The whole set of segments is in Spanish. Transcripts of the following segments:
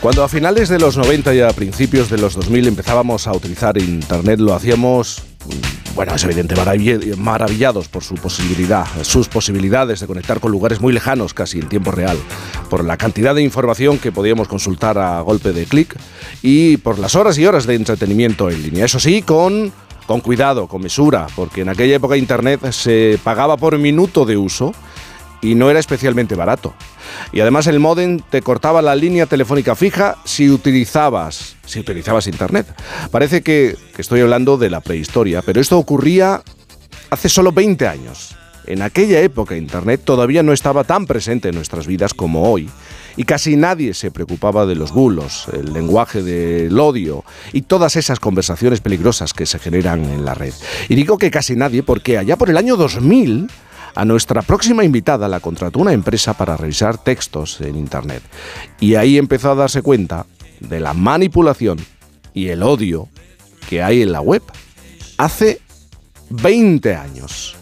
Cuando a finales de los 90 y a principios de los 2000 empezábamos a utilizar Internet, lo hacíamos bueno, es evidente, maravillados por su posibilidad, sus posibilidades de conectar con lugares muy lejanos, casi en tiempo real, por la cantidad de información que podíamos consultar a golpe de clic y por las horas y horas de entretenimiento en línea. Eso sí, con, con cuidado, con mesura, porque en aquella época Internet se pagaba por minuto de uso y no era especialmente barato. Y además el modem te cortaba la línea telefónica fija si utilizabas, si utilizabas internet. Parece que, estoy hablando de la prehistoria, pero esto ocurría hace solo 20 años. En aquella época Internet todavía no estaba tan presente en nuestras vidas como hoy y casi nadie se preocupaba de los bulos, el lenguaje del odio y todas esas conversaciones peligrosas que se generan en la red. Y digo que casi nadie porque allá por el año 2000 a nuestra próxima invitada la contrató una empresa para revisar textos en Internet. Y ahí empezó a darse cuenta de la manipulación y el odio que hay en la web. Hace 20 años.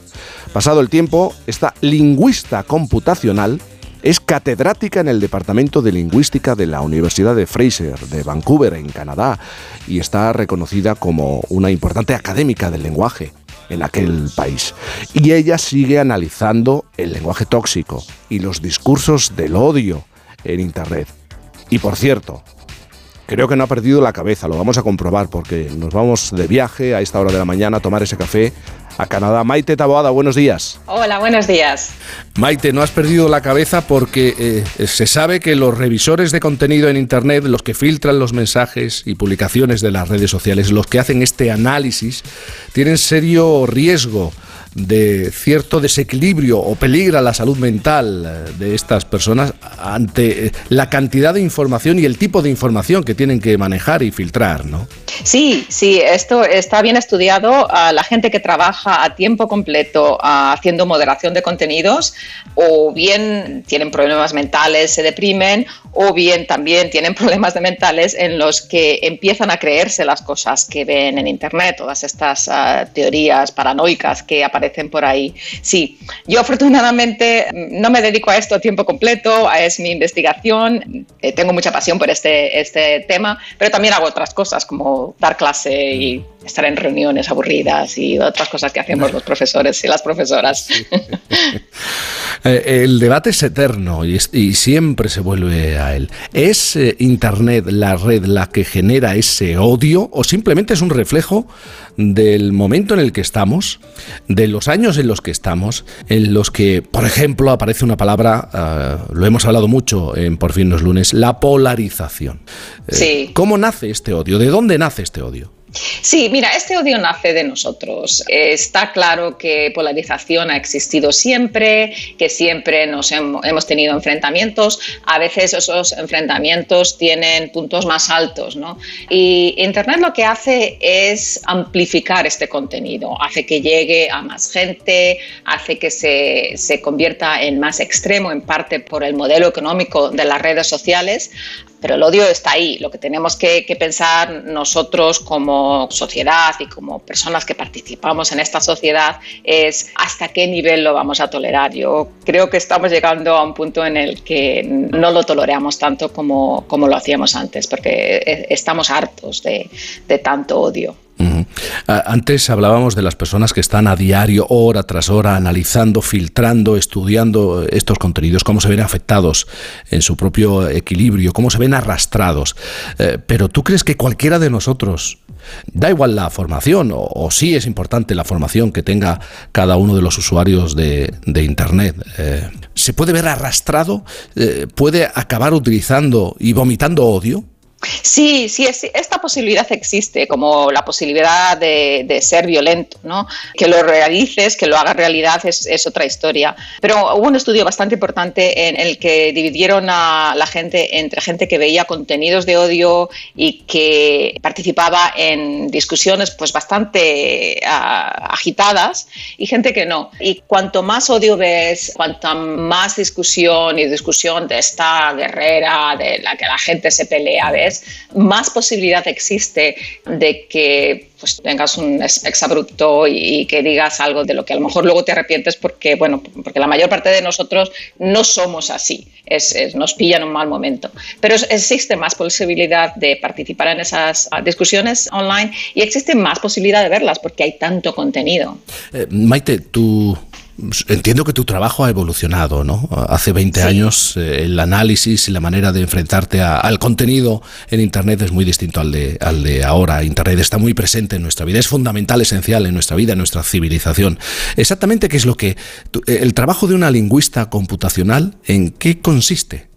Pasado el tiempo, esta lingüista computacional es catedrática en el Departamento de Lingüística de la Universidad de Fraser de Vancouver, en Canadá, y está reconocida como una importante académica del lenguaje en aquel país. Y ella sigue analizando el lenguaje tóxico y los discursos del odio en Internet. Y por cierto, creo que no ha perdido la cabeza, lo vamos a comprobar porque nos vamos de viaje a esta hora de la mañana a tomar ese café a Canadá. Maite Taboada, buenos días. Hola, buenos días. Maite, no has perdido la cabeza porque eh, se sabe que los revisores de contenido en Internet, los que filtran los mensajes y publicaciones de las redes sociales, los que hacen este análisis, tienen serio riesgo de cierto desequilibrio o peligra la salud mental de estas personas ante la cantidad de información y el tipo de información que tienen que manejar y filtrar, ¿no? Sí, sí, esto está bien estudiado. a la gente que trabaja a tiempo completo haciendo moderación de contenidos o bien tienen problemas mentales, se deprimen o bien también tienen problemas de mentales en los que empiezan a creerse las cosas que ven en Internet, todas estas ah, teorías paranoicas que aparecen por ahí. Sí, yo afortunadamente no me dedico a esto a tiempo completo, es mi investigación, eh, tengo mucha pasión por este, este tema, pero también hago otras cosas como dar clase y estar en reuniones aburridas y otras cosas que hacemos los profesores y las profesoras. Eh, el debate es eterno y, siempre se vuelve a él. ¿Es eh, Internet la red la que genera ese odio o simplemente es un reflejo del momento en el que estamos, de los años en los que estamos, en los que, por ejemplo, aparece una palabra, eh, lo hemos hablado mucho en Por fin los lunes, la polarización? ¿Cómo nace este odio? ¿De dónde nace este odio? Sí, mira, este odio nace de nosotros. Está claro que polarización ha existido siempre, que siempre nos hemos tenido enfrentamientos. A veces esos enfrentamientos tienen puntos más altos, ¿no? Y Internet lo que hace es amplificar este contenido, hace que llegue a más gente, hace que se, se convierta en más extremo, en parte por el modelo económico de las redes sociales, pero el odio está ahí. Lo que tenemos que, pensar nosotros como sociedad y como personas que participamos en esta sociedad es hasta qué nivel lo vamos a tolerar. Yo creo que estamos llegando a un punto en el que no lo toleramos tanto como, como lo hacíamos antes, porque e, estamos hartos de, de tanto odio. Antes hablábamos de las personas que están a diario, hora tras hora, analizando, filtrando, estudiando estos contenidos, cómo se ven afectados en su propio equilibrio, cómo se ven arrastrados. Eh, pero tú crees que cualquiera de nosotros, da igual la formación, o, sí es importante la formación que tenga cada uno de los usuarios de, Internet, eh, ¿se puede ver arrastrado? Eh, ¿Puede acabar utilizando y vomitando odio? Sí, sí, esta posibilidad existe, como la posibilidad de, ser violento, ¿no? Que lo realices, que lo hagas realidad es, otra historia. Pero hubo un estudio bastante importante en el que dividieron a la gente entre gente que veía contenidos de odio y que participaba en discusiones pues bastante agitadas y gente que no. Y cuanto más odio ves, cuanto más discusión y discusión de esta guerrera de la que la gente se pelea, ¿ves? Más posibilidad existe de que pues, tengas un exabrupto y, y, que digas algo de lo que a lo mejor luego te arrepientes porque, bueno, porque la mayor parte de nosotros no somos así, es, nos pilla en un mal momento. Pero existe más posibilidad de participar en esas ah, discusiones online y existe más posibilidad de verlas porque hay tanto contenido. Eh, Maite, tú Entiendo que tu trabajo ha evolucionado, ¿no? Hace 20 años eh, el análisis y la manera de enfrentarte al contenido en Internet es muy distinto al de, al de ahora. Internet está muy presente en nuestra vida, es fundamental, esencial en nuestra vida, en nuestra civilización. Exactamente, ¿qué es lo que... el trabajo de una lingüista computacional, ¿en qué consiste?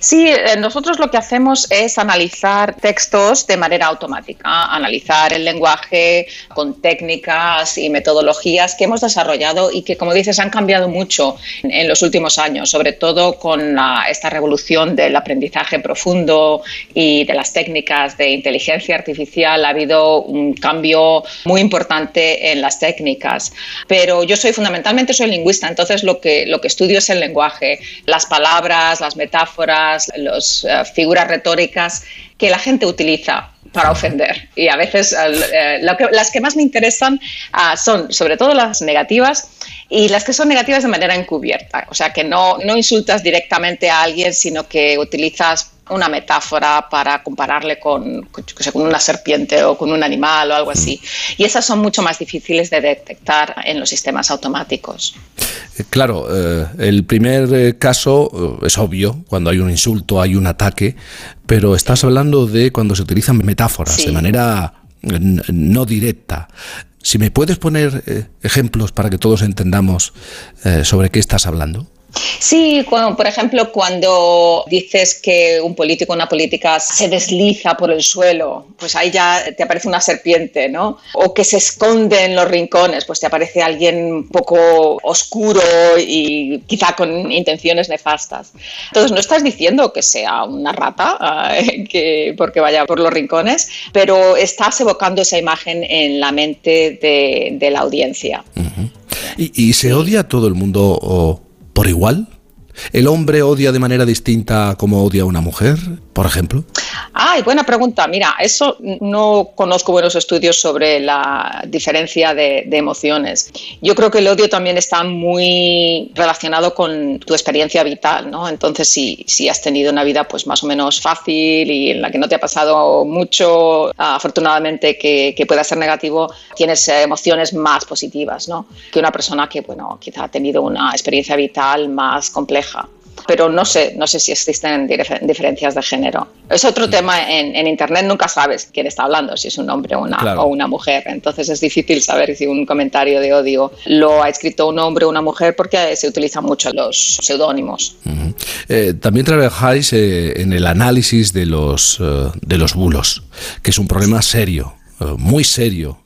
Sí, eh, nosotros lo que hacemos es analizar textos de manera automática, analizar el lenguaje con técnicas y metodologías que hemos desarrollado y que, como dices, han cambiado mucho en, los últimos años, sobre todo con esta revolución del aprendizaje profundo y de las técnicas de inteligencia artificial. Ha habido un cambio muy importante en las técnicas, pero yo soy fundamentalmente soy lingüista, entonces lo que, lo que estudio es el lenguaje, las palabras, las metáforas las eh, figuras retóricas que la gente utiliza para ofender. Y a veces eh, las que más me interesan ah, son sobre todo las negativas y las que son negativas de manera encubierta. O sea, que no, no insultas directamente a alguien, sino que utilizas una metáfora para compararle con, con, una serpiente o con un animal o algo así. Y esas son mucho más difíciles de detectar en los sistemas automáticos. Eh, claro, eh, el primer eh, caso es obvio, cuando hay un insulto, hay un ataque, pero estás hablando de cuando se utilizan metáforas de manera no directa. Si me puedes poner ejemplos para que todos entendamos sobre qué estás hablando. Sí, por ejemplo, cuando dices que un político o una política se desliza por el suelo, pues ahí ya te aparece una serpiente, ¿no? O que se esconde en los rincones, pues te aparece alguien un poco oscuro y quizá con intenciones nefastas. Entonces, no estás diciendo que sea una rata eh, que, porque vaya por los rincones, pero estás evocando esa imagen en la mente de, la audiencia. ¿Y, se odia a todo el mundo o por igual? ¿El hombre odia de manera distinta como odia a una mujer, por ejemplo? Ay, buena pregunta. Mira, eso no conozco buenos estudios sobre la diferencia de, emociones. Yo creo que el odio también está muy relacionado con tu experiencia vital, ¿no? Entonces, si, si has tenido una vida pues más o menos fácil y en la que no te ha pasado mucho, afortunadamente que, que pueda ser negativo, tienes emociones más positivas, ¿no? Que una persona que, bueno, quizá ha tenido una experiencia vital más compleja pero no sé, no sé si existen diferencias de género. Es otro tema en, Internet, nunca sabes quién está hablando, si es un hombre o una, o una mujer. Entonces es difícil saber si un comentario de odio lo ha escrito un hombre o una mujer porque se utilizan mucho los seudónimos. Eh, también trabajáis eh, en el análisis de los, eh, de los bulos, que es un problema serio, muy serio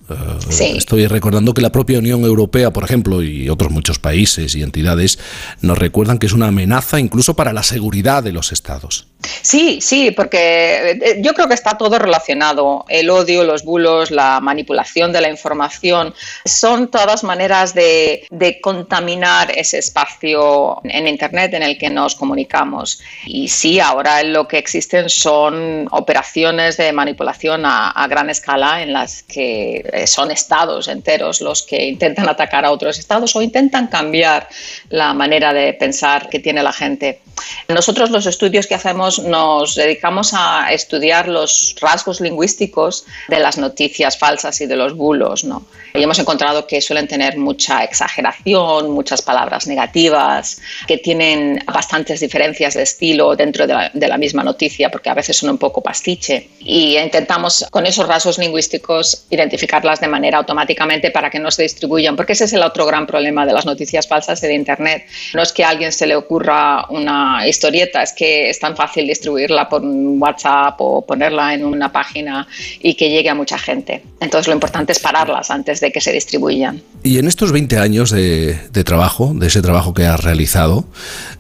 Estoy recordando que la propia Unión Europea, por ejemplo, y otros muchos países y entidades nos recuerdan que es una amenaza incluso para la seguridad de los estados. Sí, sí, porque eh, yo creo que está todo relacionado. El odio, los bulos, la manipulación de la información, son todas maneras de, contaminar ese espacio en Internet en el que nos comunicamos. Y sí, ahora lo que existen son operaciones de manipulación a gran escala en las que eh, son estados enteros los que intentan atacar a otros estados o intentan cambiar la manera de pensar que tiene la gente. Nosotros los estudios que hacemos nos dedicamos a estudiar los rasgos lingüísticos de las noticias falsas y de los bulos. ¿no? Y hemos encontrado que suelen tener mucha exageración, muchas palabras negativas, que tienen bastantes diferencias de estilo dentro de la, de la misma noticia, porque a veces son un poco pastiche. Y intentamos con esos rasgos lingüísticos identificarlas de manera automáticamente para que no se distribuyan, porque ese es el otro gran problema de las noticias falsas de Internet. No es que a alguien se le ocurra una historieta, es que es tan fácil distribuirla por WhatsApp o ponerla en una página y que llegue a mucha gente. Entonces lo importante es pararlas antes de que se distribuyan. Y en estos 20 años de, trabajo, de ese trabajo que has realizado,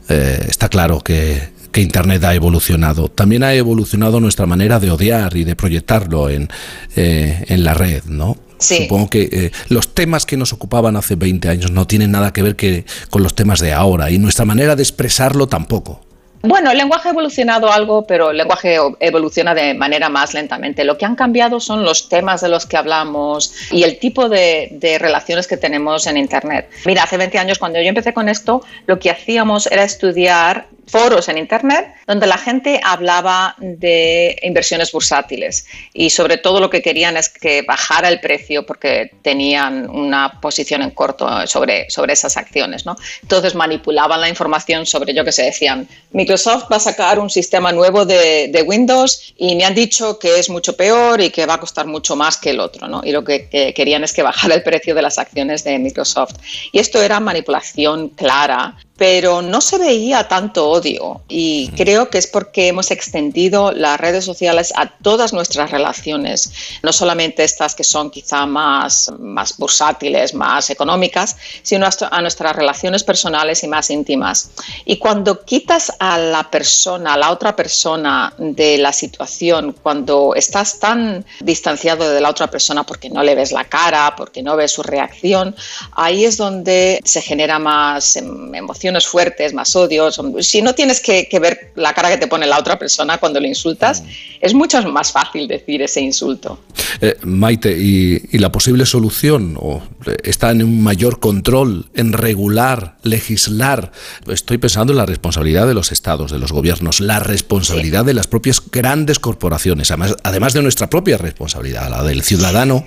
eh, está claro que que Internet ha evolucionado. También ha evolucionado nuestra manera de odiar y de proyectarlo en, eh, en la red, ¿no? Supongo que eh, los temas que nos ocupaban hace 20 años no tienen nada que ver que, con los temas de ahora y nuestra manera de expresarlo tampoco. Bueno, el lenguaje ha evolucionado algo, pero el lenguaje evoluciona de manera más lentamente. Lo que han cambiado son los temas de los que hablamos y el tipo de, de, relaciones que tenemos en Internet. Mira, hace 20 años cuando yo empecé con esto, lo que hacíamos era estudiar foros en Internet donde la gente hablaba de inversiones bursátiles y sobre todo lo que querían es que bajara el precio porque tenían una posición en corto sobre, sobre esas acciones. ¿no? Entonces manipulaban la información sobre, yo que sé, decían, Microsoft va a sacar un sistema nuevo de, de, Windows y me han dicho que es mucho peor y que va a costar mucho más que el otro. ¿no? Y lo que, que querían es que bajara el precio de las acciones de Microsoft. Y esto era manipulación clara pero no se veía tanto odio y creo que es porque hemos extendido las redes sociales a todas nuestras relaciones, no solamente estas que son quizá más, más bursátiles, más económicas, sino a nuestras relaciones personales y más íntimas. Y cuando quitas a la persona, a la otra persona de la situación, cuando estás tan distanciado de la otra persona porque no le ves la cara, porque no ves su reacción, ahí es donde se genera más em, emoción fuertes, más odios. Si no tienes que, ver la cara que te pone la otra persona cuando le insultas, mm. es mucho más fácil decir ese insulto. Eh, Maite, ¿y, la posible solución o está en un mayor control, en regular, legislar? Estoy pensando en la responsabilidad de los estados, de los gobiernos, la responsabilidad de las propias grandes corporaciones, además, además de nuestra propia responsabilidad, la del ciudadano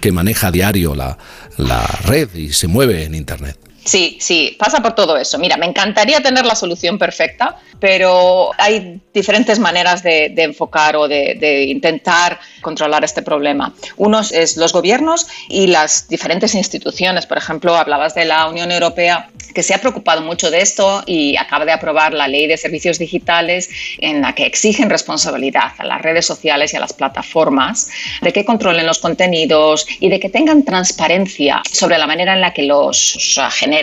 que maneja a diario la, la red y se mueve en Internet. Sí, sí, pasa por todo eso. Mira, me encantaría tener la solución perfecta, pero hay diferentes maneras de, enfocar o de, intentar controlar este problema. Uno es los gobiernos y las diferentes instituciones. Por ejemplo, hablabas de la Unión Europea, que se ha preocupado mucho de esto y acaba de aprobar la ley de servicios digitales en la que exigen responsabilidad a las redes sociales y a las plataformas de que controlen los contenidos y de que tengan transparencia sobre la manera en la que los generan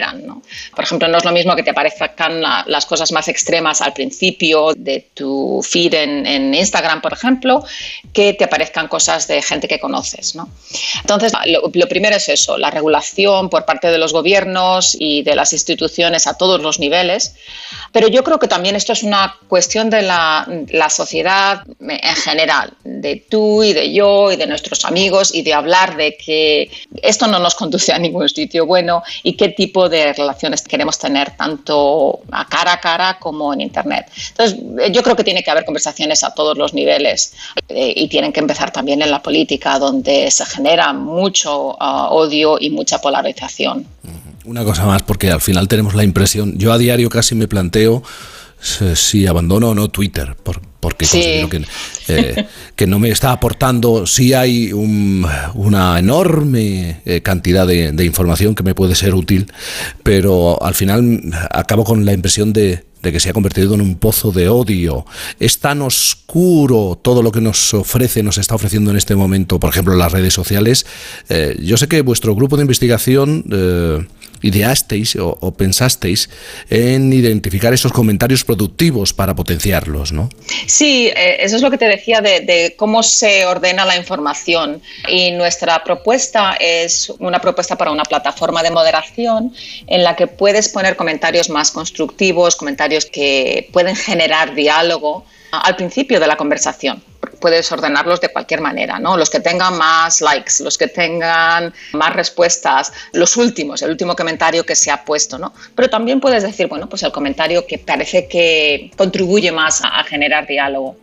por ejemplo, no es lo mismo que te aparezcan las cosas más extremas al principio de tu feed en, Instagram, por ejemplo, que te aparezcan cosas de gente que conoces. Entonces, lo, primero es eso, la regulación por parte de los gobiernos y de las instituciones a todos los niveles, pero yo creo que también esto es una cuestión de la, la sociedad en general, de tú y de yo y de nuestros amigos y de hablar de que esto no nos conduce a ningún sitio bueno y qué tipo de relaciones queremos tener tanto a cara a cara como en Internet. Entonces, yo creo que tiene que haber conversaciones a todos los niveles eh, y tienen que empezar también en la política, donde se genera mucho ah, odio y mucha polarización. Una cosa más, porque al final tenemos la impresión, yo a diario casi me planteo si abandono o no Twitter, porque considero que, eh, que, no me está aportando, sí hay una enorme eh, cantidad de, de, información que me puede ser útil, pero al final acabo con la impresión de, de que se ha convertido en un pozo de odio. Es tan oscuro todo lo que nos ofrece, nos está ofreciendo en este momento, por ejemplo, las redes sociales. Eh, yo sé que vuestro grupo de investigación eh, ideasteis o, pensasteis en identificar esos comentarios productivos para potenciarlos, ¿no? Sí, eh, eso es lo que te decía de, de cómo se ordena la información. Y nuestra propuesta es una propuesta para una plataforma de moderación en la que puedes poner comentarios más constructivos, comentarios que pueden generar diálogo al principio de la conversación. Puedes ordenarlos de cualquier manera, ¿no? Los que tengan más likes, los que tengan más respuestas, los últimos, el último comentario que se ha puesto, ¿no? Pero también puedes decir, bueno, pues el comentario que parece que contribuye más a generar diálogo.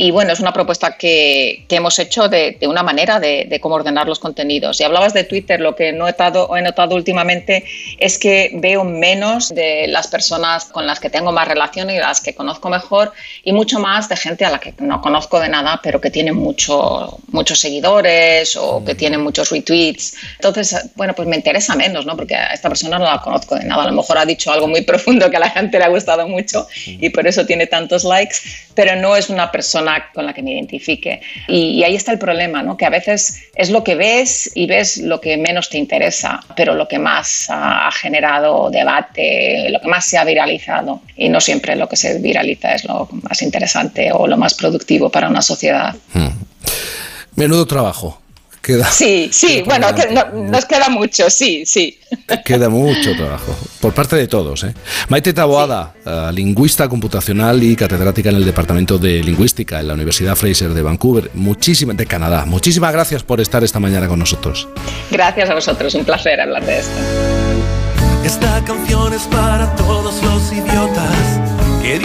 Y bueno, es una propuesta que, que hemos hecho de, de una manera de, de, cómo ordenar los contenidos. Y hablabas de Twitter, lo que he notado, he notado últimamente es que veo menos de las personas con las que tengo más relación y las que conozco mejor y mucho más de gente a la que no conozco de nada, pero que tiene mucho, muchos seguidores o que tiene muchos retweets. Entonces, bueno, pues me interesa menos, ¿no? Porque a esta persona no la conozco de nada. A lo mejor ha dicho algo muy profundo que a la gente le ha gustado mucho y por eso tiene tantos likes, pero no es una persona con la que me identifique. Y, ahí está el problema, ¿no? que a veces es lo que ves y ves lo que menos te interesa, pero lo que más ha, generado debate, lo que más se ha viralizado. Y no siempre lo que se viraliza es lo más interesante o lo más productivo para una sociedad. Hmm. Menudo trabajo sí, sí, bueno, nos queda mucho, sí, sí. Queda mucho trabajo, por parte de todos. ¿eh? Maite Taboada, eh, lingüista computacional y catedrática en el Departamento de Lingüística en la Universidad Fraser de Vancouver, muchísimas, de Canadá. Muchísimas gracias por estar esta mañana con nosotros. Gracias a vosotros, un placer hablar de esto. Esta canción es para todos los idiotas